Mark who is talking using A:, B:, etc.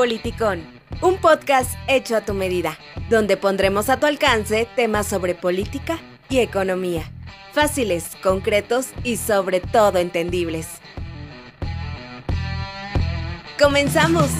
A: Politicón, un podcast hecho a tu medida, donde pondremos a tu alcance temas sobre política y economía, fáciles, concretos y sobre todo entendibles. ¡Comenzamos!